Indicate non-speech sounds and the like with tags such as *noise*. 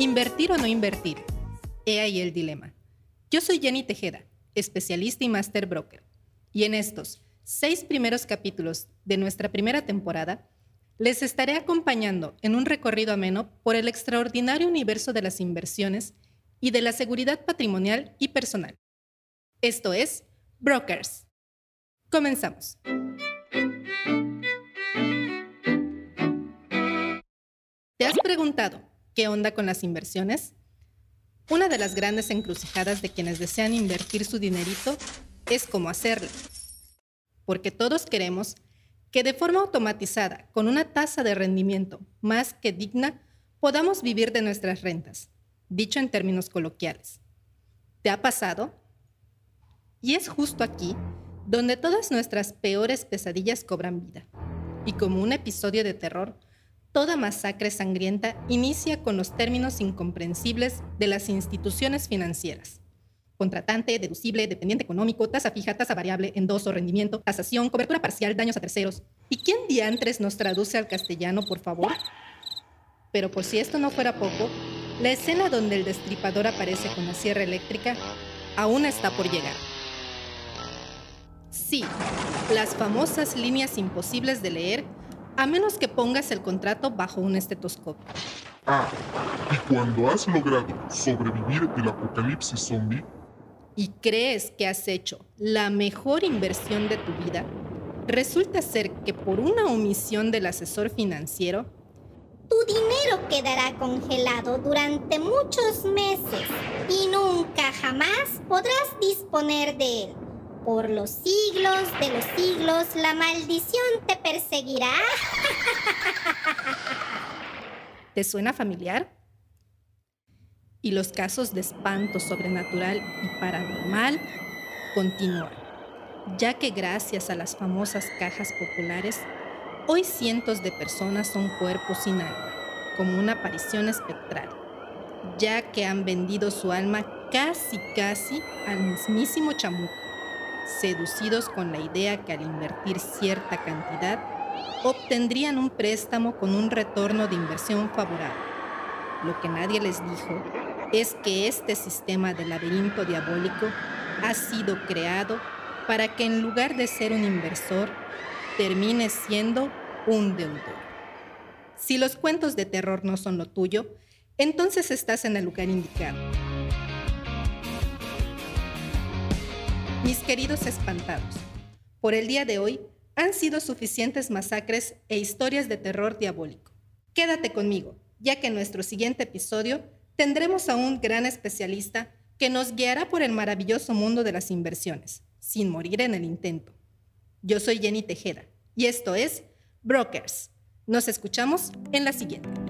¿Invertir o no invertir? He ahí el dilema. Yo soy Jenny Tejeda, especialista y master broker, y en estos seis primeros capítulos de nuestra primera temporada, les estaré acompañando en un recorrido ameno por el extraordinario universo de las inversiones y de la seguridad patrimonial y personal. Esto es Brokers. Comenzamos. ¿Te has preguntado ¿Qué onda con las inversiones? Una de las grandes encrucijadas de quienes desean invertir su dinerito es cómo hacerlo. Porque todos queremos que de forma automatizada, con una tasa de rendimiento más que digna, podamos vivir de nuestras rentas, dicho en términos coloquiales. ¿Te ha pasado? Y es justo aquí donde todas nuestras peores pesadillas cobran vida. Y como un episodio de terror, Toda masacre sangrienta inicia con los términos incomprensibles de las instituciones financieras. Contratante, deducible, dependiente económico, tasa fija, tasa variable, endoso, rendimiento, tasación, cobertura parcial, daños a terceros. ¿Y quién diantres nos traduce al castellano, por favor? Pero por si esto no fuera poco, la escena donde el destripador aparece con la sierra eléctrica aún está por llegar. Sí, las famosas líneas imposibles de leer a menos que pongas el contrato bajo un estetoscopio. Ah, y cuando has logrado sobrevivir el apocalipsis zombie y crees que has hecho la mejor inversión de tu vida, resulta ser que por una omisión del asesor financiero, tu dinero quedará congelado durante muchos meses y nunca jamás podrás disponer de él. Por los siglos de los siglos la maldición te perseguirá. *laughs* ¿Te suena familiar? Y los casos de espanto sobrenatural y paranormal continúan, ya que gracias a las famosas cajas populares, hoy cientos de personas son cuerpos sin alma, como una aparición espectral, ya que han vendido su alma casi casi al mismísimo chamuco seducidos con la idea que al invertir cierta cantidad obtendrían un préstamo con un retorno de inversión favorable. Lo que nadie les dijo es que este sistema de laberinto diabólico ha sido creado para que en lugar de ser un inversor, termine siendo un deudor. Si los cuentos de terror no son lo tuyo, entonces estás en el lugar indicado. Mis queridos espantados, por el día de hoy han sido suficientes masacres e historias de terror diabólico. Quédate conmigo, ya que en nuestro siguiente episodio tendremos a un gran especialista que nos guiará por el maravilloso mundo de las inversiones, sin morir en el intento. Yo soy Jenny Tejeda y esto es Brokers. Nos escuchamos en la siguiente.